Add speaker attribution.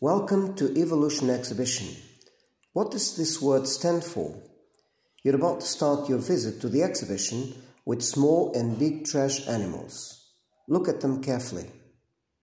Speaker 1: Welcome to Evolution Exhibition. What does this word stand for? You're about to start your visit to the exhibition with small and big trash animals. Look at them carefully.